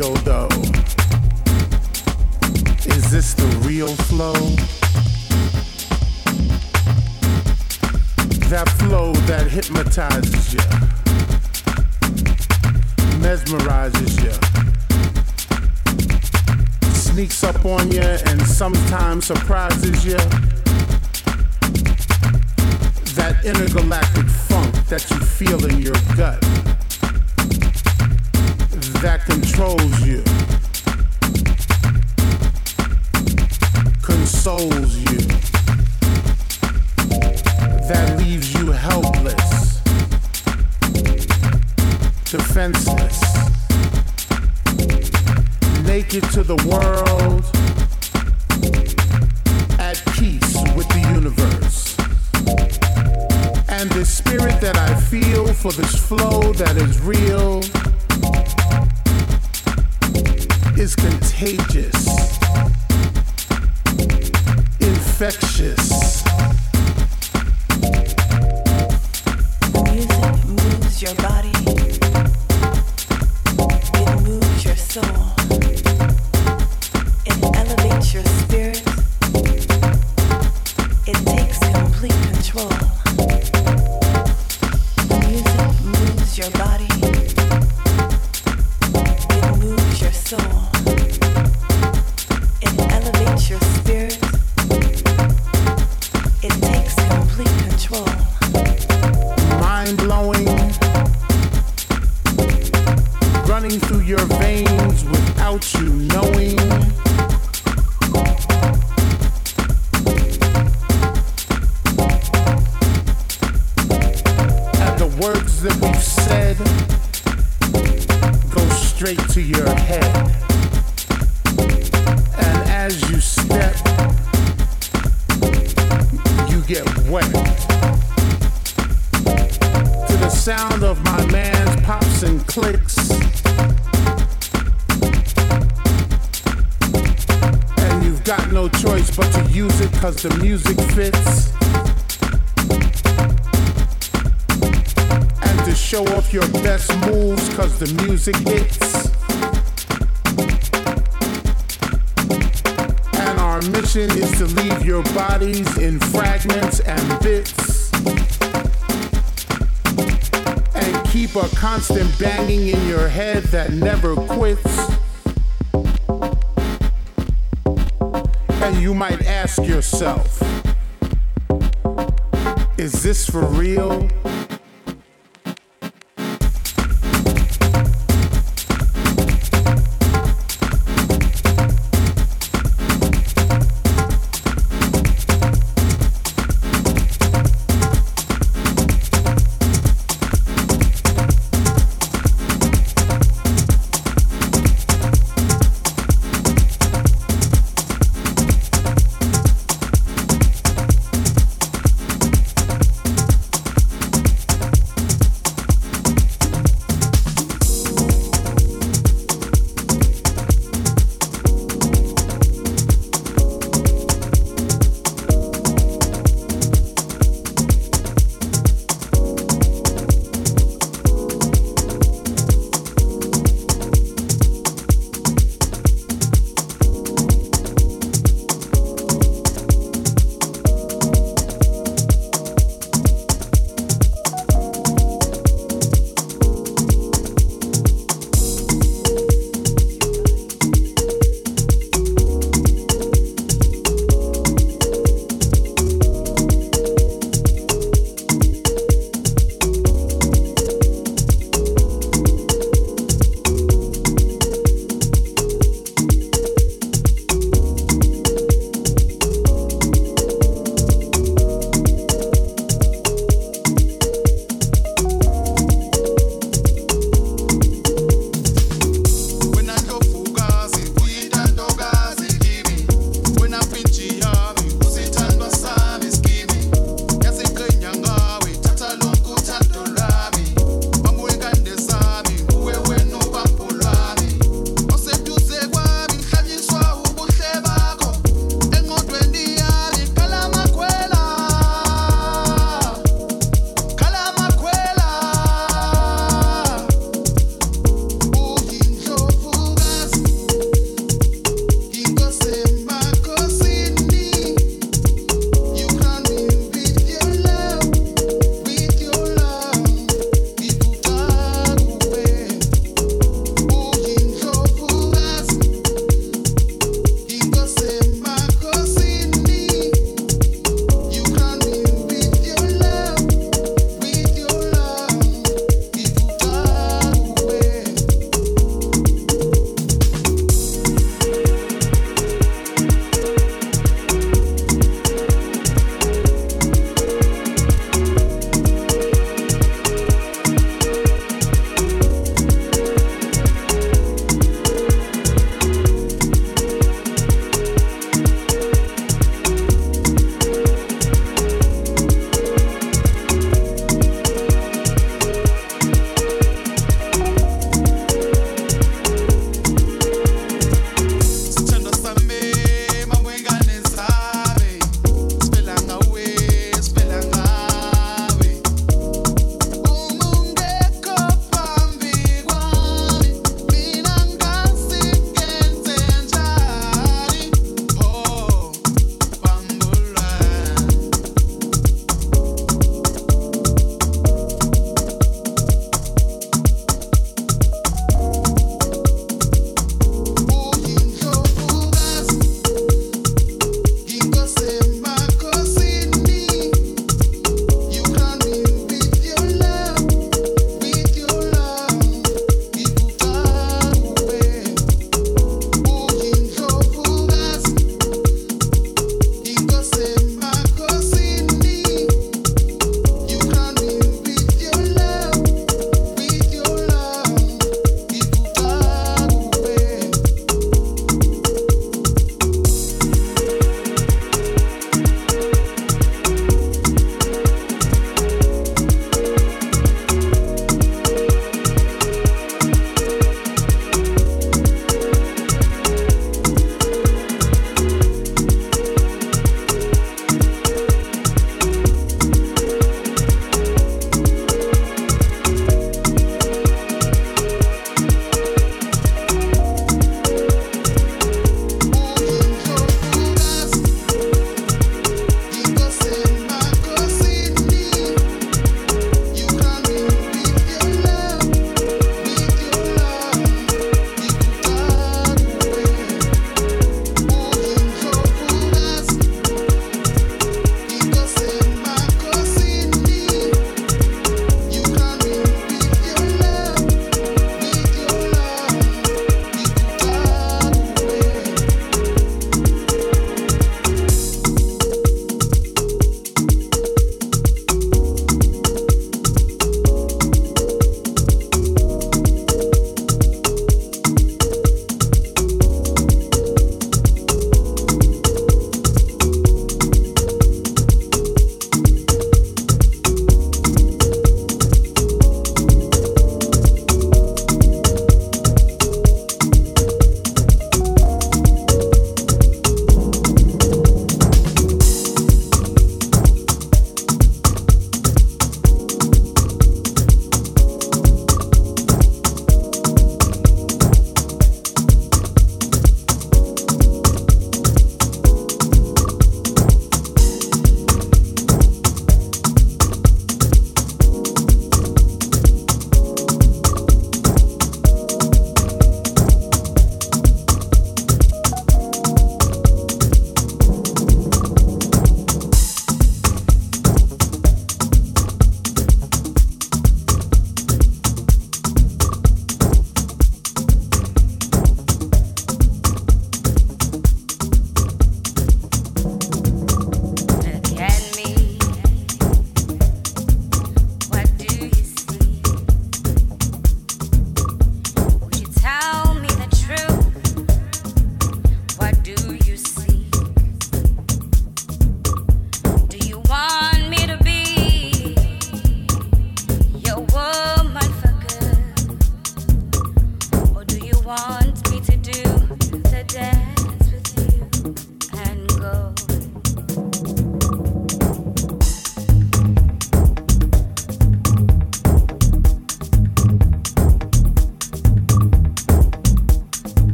real though? Is this the real flow? That flow that hypnotizes you, mesmerizes you, sneaks up on you and sometimes surprises you. That intergalactic funk that you feel in your gut that controls you, consoles you, that leaves you helpless, defenseless, naked to the world, at peace with the universe. And the spirit that I feel for this flow that is real is contagious, infectious. banging in your head that never quits. And you might ask yourself, is this for real?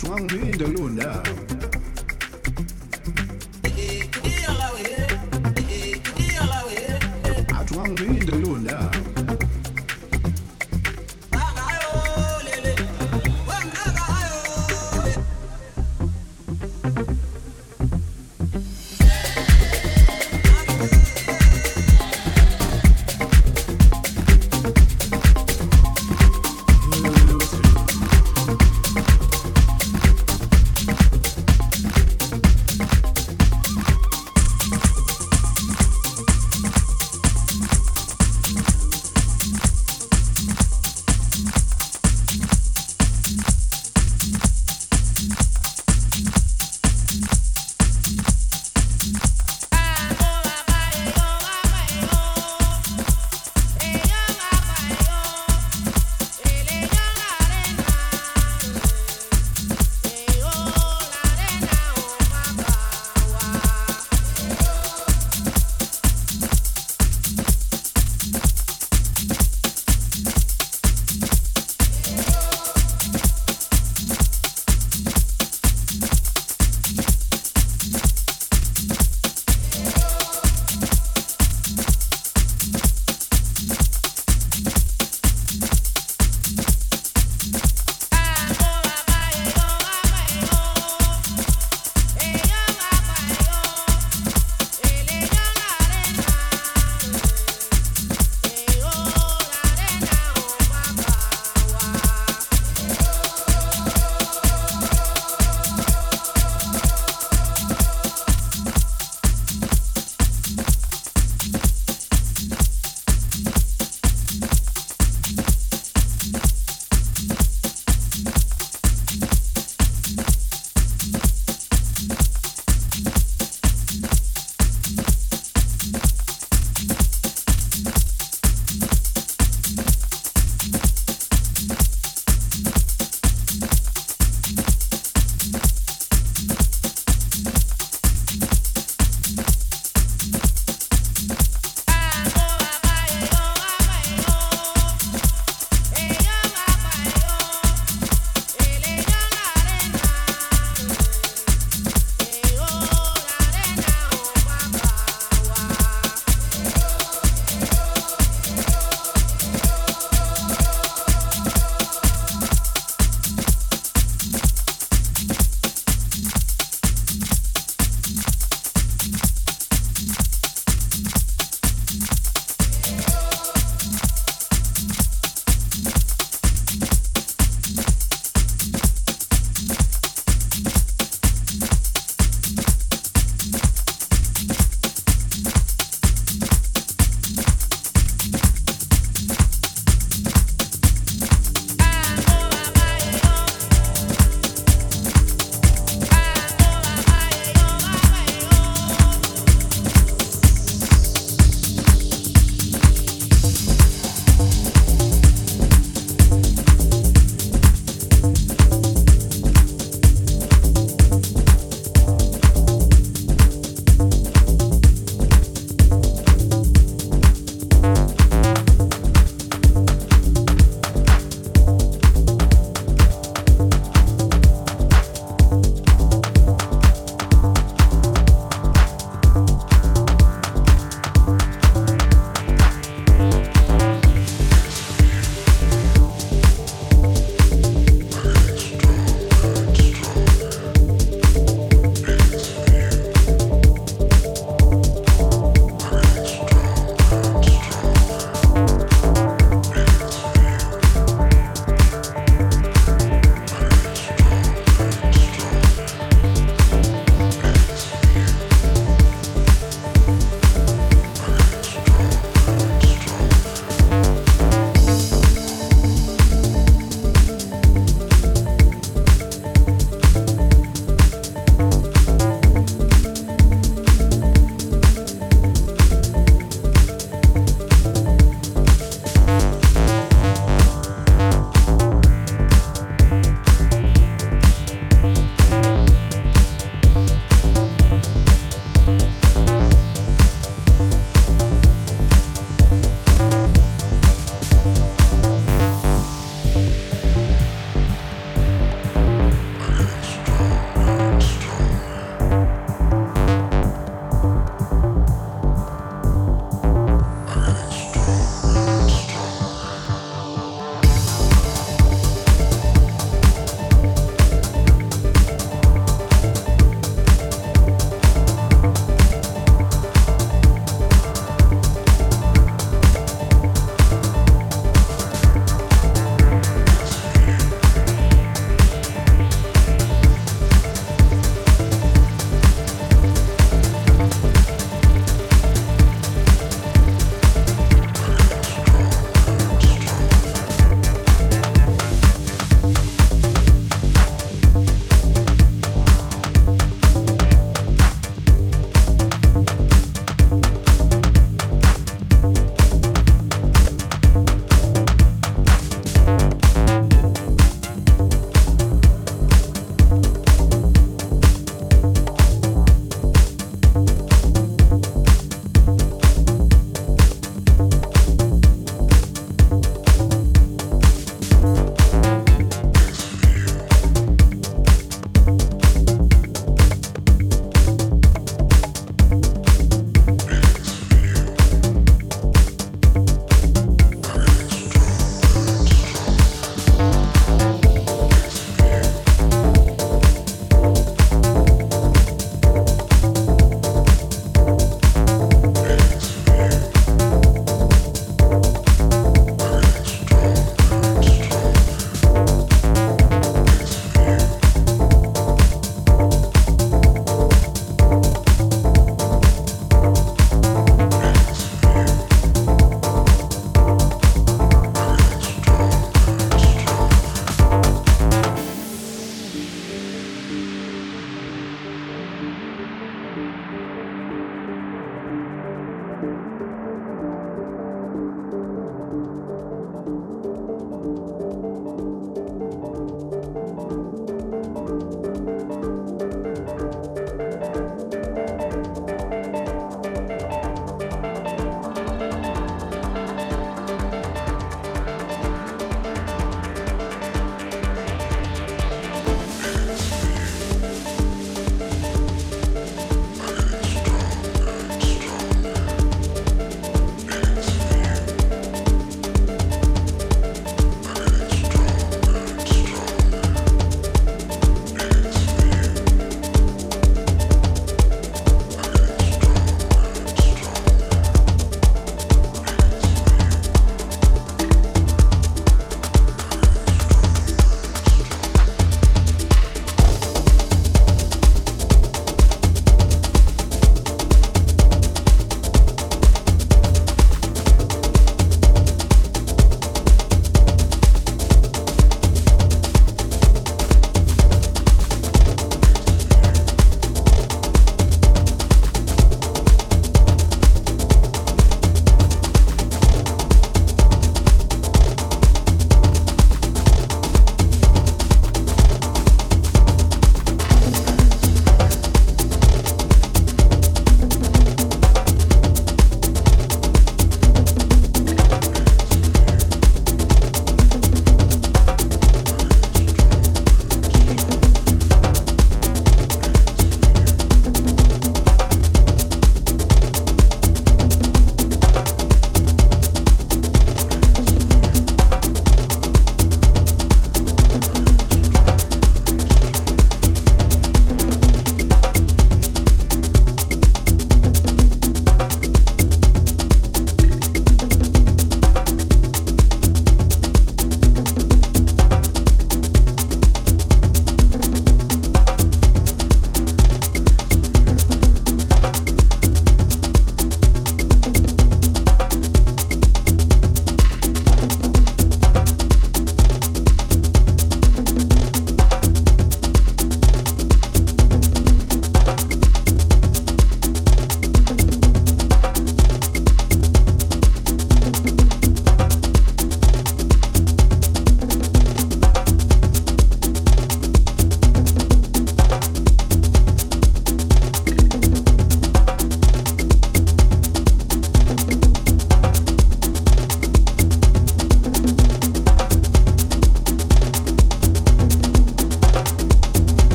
Athi ungangiphinde kulowo ndawo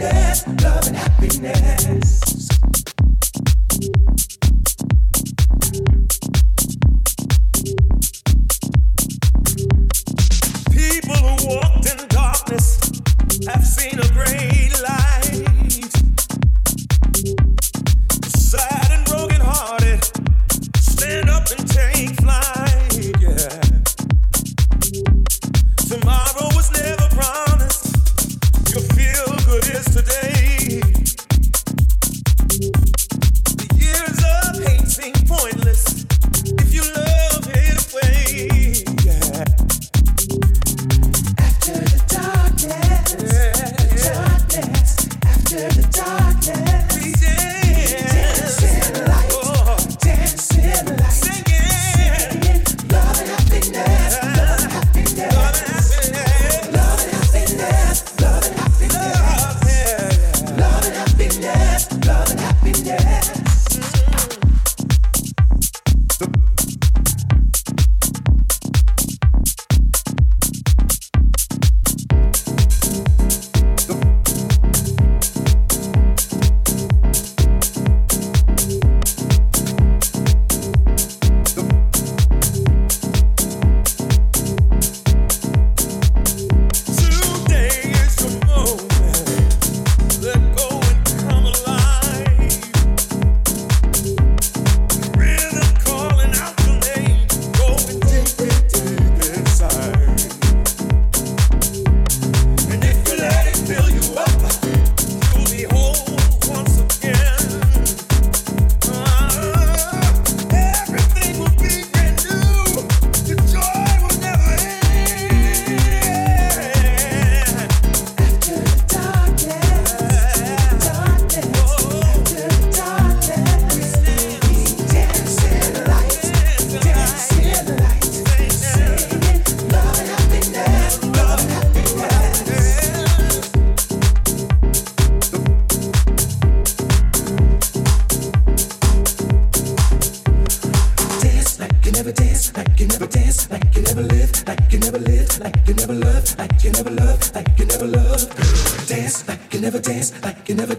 happiness, love and happiness.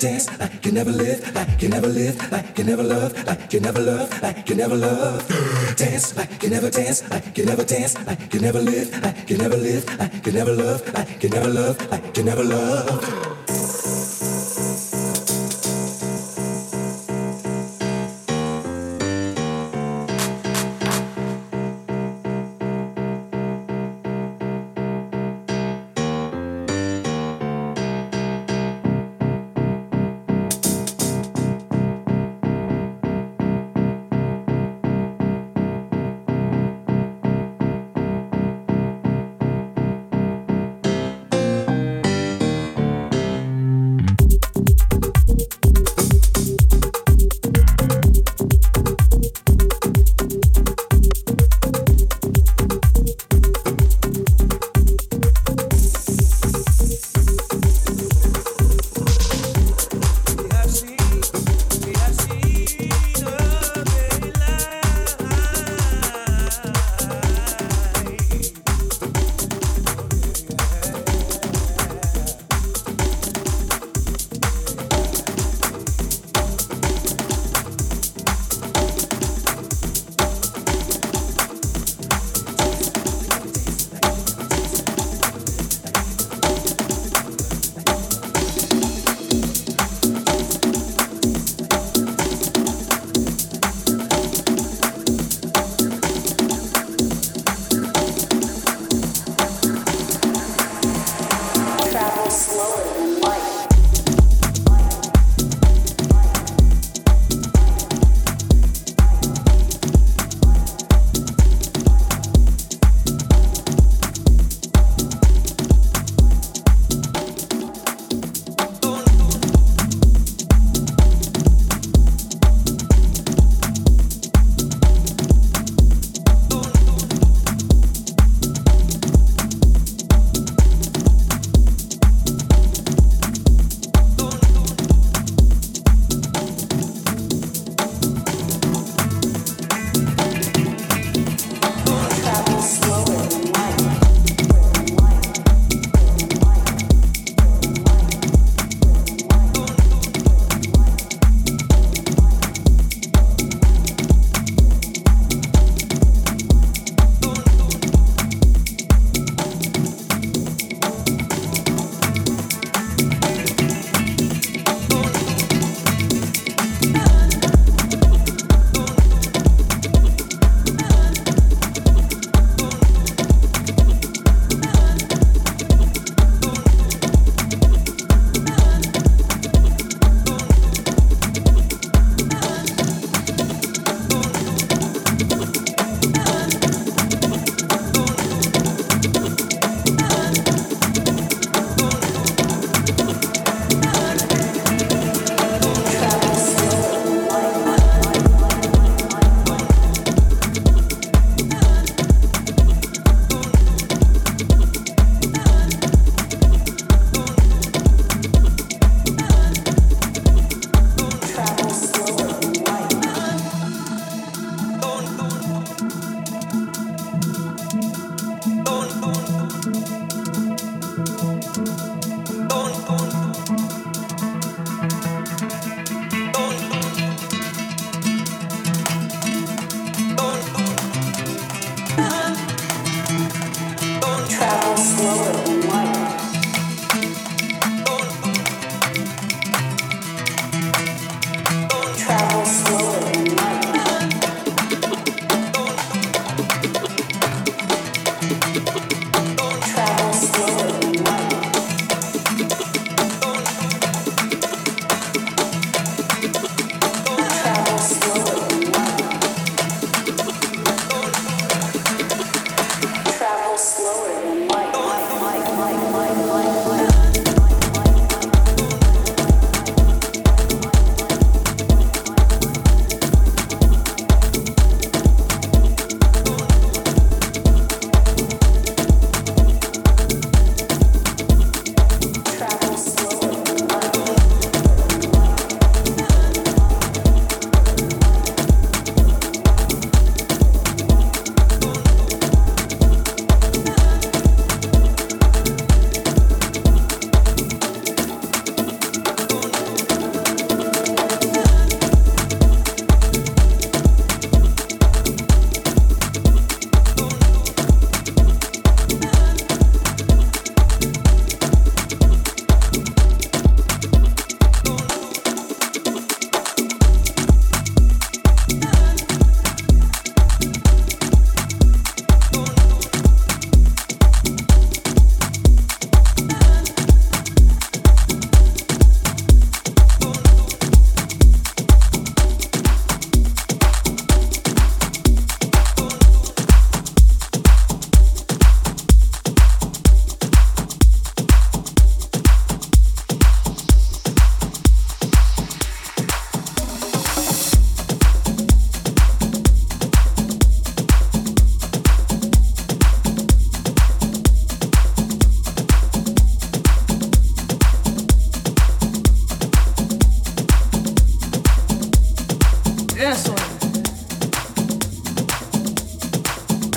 dance like you never live, like you never live, like you never love, like you never love, like you never love. Dance like you never dance, like you never dance, like you never live, like you never live, like you never love, like you never love, like you never love.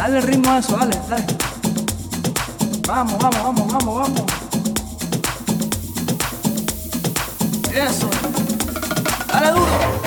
Dale ritmo a eso, dale, dale. Vamos, vamos, vamos, vamos, vamos. Eso. Dale duro.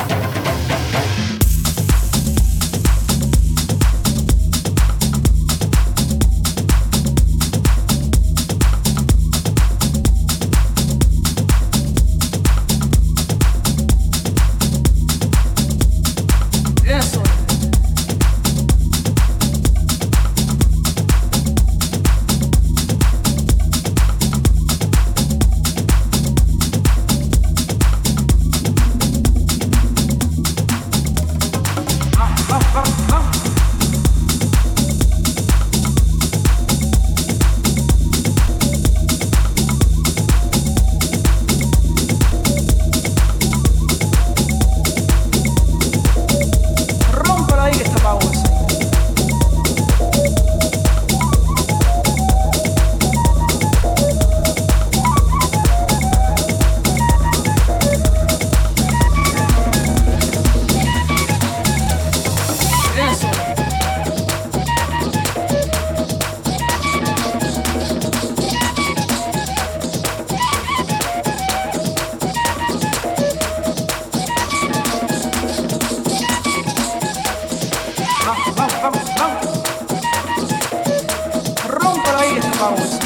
mãos.